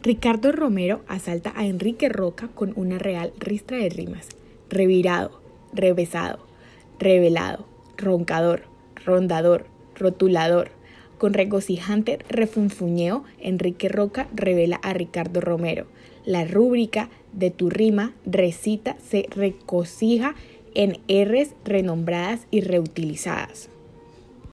Ricardo Romero asalta a Enrique Roca con una real ristra de rimas. Revirado, revesado, revelado, roncador, rondador, rotulador. Con regocijante refunfuñeo, Enrique Roca revela a Ricardo Romero. La rúbrica de tu rima recita se recocija en Rs renombradas y reutilizadas.